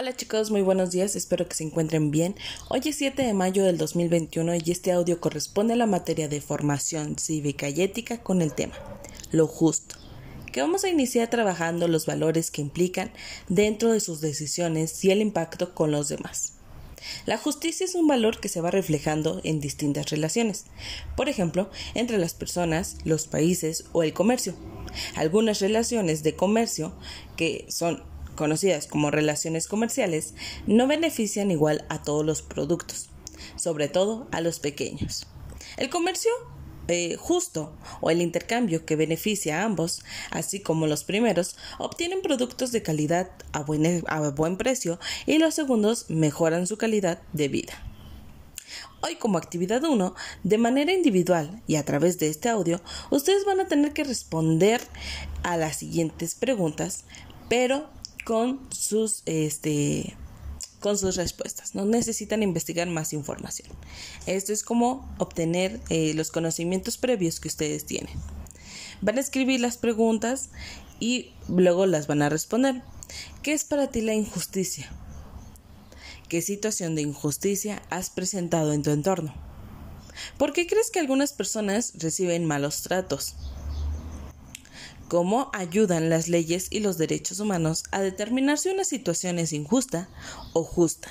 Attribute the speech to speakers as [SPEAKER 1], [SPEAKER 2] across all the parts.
[SPEAKER 1] Hola chicos, muy buenos días, espero que se encuentren bien. Hoy es 7 de mayo del 2021 y este audio corresponde a la materia de formación cívica y ética con el tema lo justo, que vamos a iniciar trabajando los valores que implican dentro de sus decisiones y el impacto con los demás. La justicia es un valor que se va reflejando en distintas relaciones, por ejemplo, entre las personas, los países o el comercio. Algunas relaciones de comercio que son conocidas como relaciones comerciales, no benefician igual a todos los productos, sobre todo a los pequeños. El comercio eh, justo o el intercambio que beneficia a ambos, así como los primeros, obtienen productos de calidad a buen, a buen precio y los segundos mejoran su calidad de vida. Hoy como actividad 1, de manera individual y a través de este audio, ustedes van a tener que responder a las siguientes preguntas, pero con sus este con sus respuestas. No necesitan investigar más información. Esto es como obtener eh, los conocimientos previos que ustedes tienen. Van a escribir las preguntas y luego las van a responder. ¿Qué es para ti la injusticia? ¿Qué situación de injusticia has presentado en tu entorno? ¿Por qué crees que algunas personas reciben malos tratos? Cómo ayudan las leyes y los derechos humanos a determinar si una situación es injusta o justa.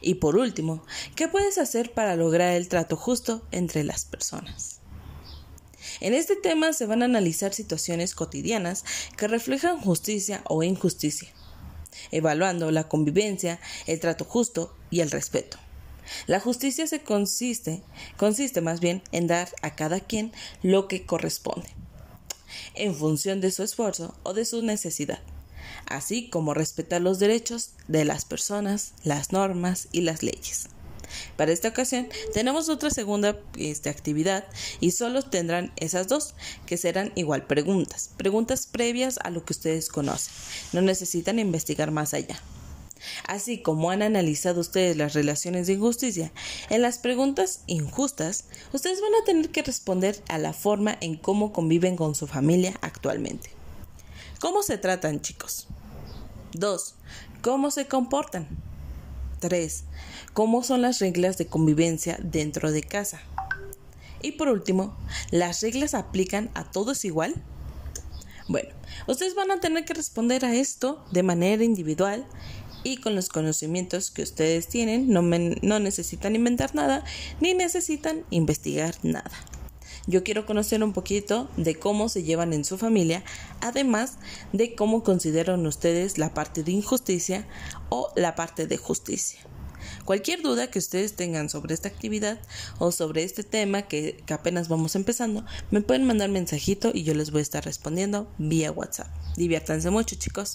[SPEAKER 1] Y por último, ¿qué puedes hacer para lograr el trato justo entre las personas? En este tema se van a analizar situaciones cotidianas que reflejan justicia o injusticia, evaluando la convivencia, el trato justo y el respeto. La justicia se consiste, consiste más bien en dar a cada quien lo que corresponde en función de su esfuerzo o de su necesidad, así como respetar los derechos de las personas, las normas y las leyes. Para esta ocasión tenemos otra segunda este, actividad y solo tendrán esas dos, que serán igual preguntas, preguntas previas a lo que ustedes conocen. No necesitan investigar más allá. Así como han analizado ustedes las relaciones de injusticia, en las preguntas injustas, ustedes van a tener que responder a la forma en cómo conviven con su familia actualmente. ¿Cómo se tratan, chicos? 2. ¿Cómo se comportan? 3. ¿Cómo son las reglas de convivencia dentro de casa? Y por último, ¿las reglas aplican a todos igual? Bueno, ustedes van a tener que responder a esto de manera individual y con los conocimientos que ustedes tienen no, no necesitan inventar nada ni necesitan investigar nada. Yo quiero conocer un poquito de cómo se llevan en su familia, además de cómo consideran ustedes la parte de injusticia o la parte de justicia. Cualquier duda que ustedes tengan sobre esta actividad o sobre este tema que, que, apenas vamos empezando, me pueden mandar mensajito y yo les voy a estar respondiendo vía WhatsApp. Diviértanse mucho, chicos.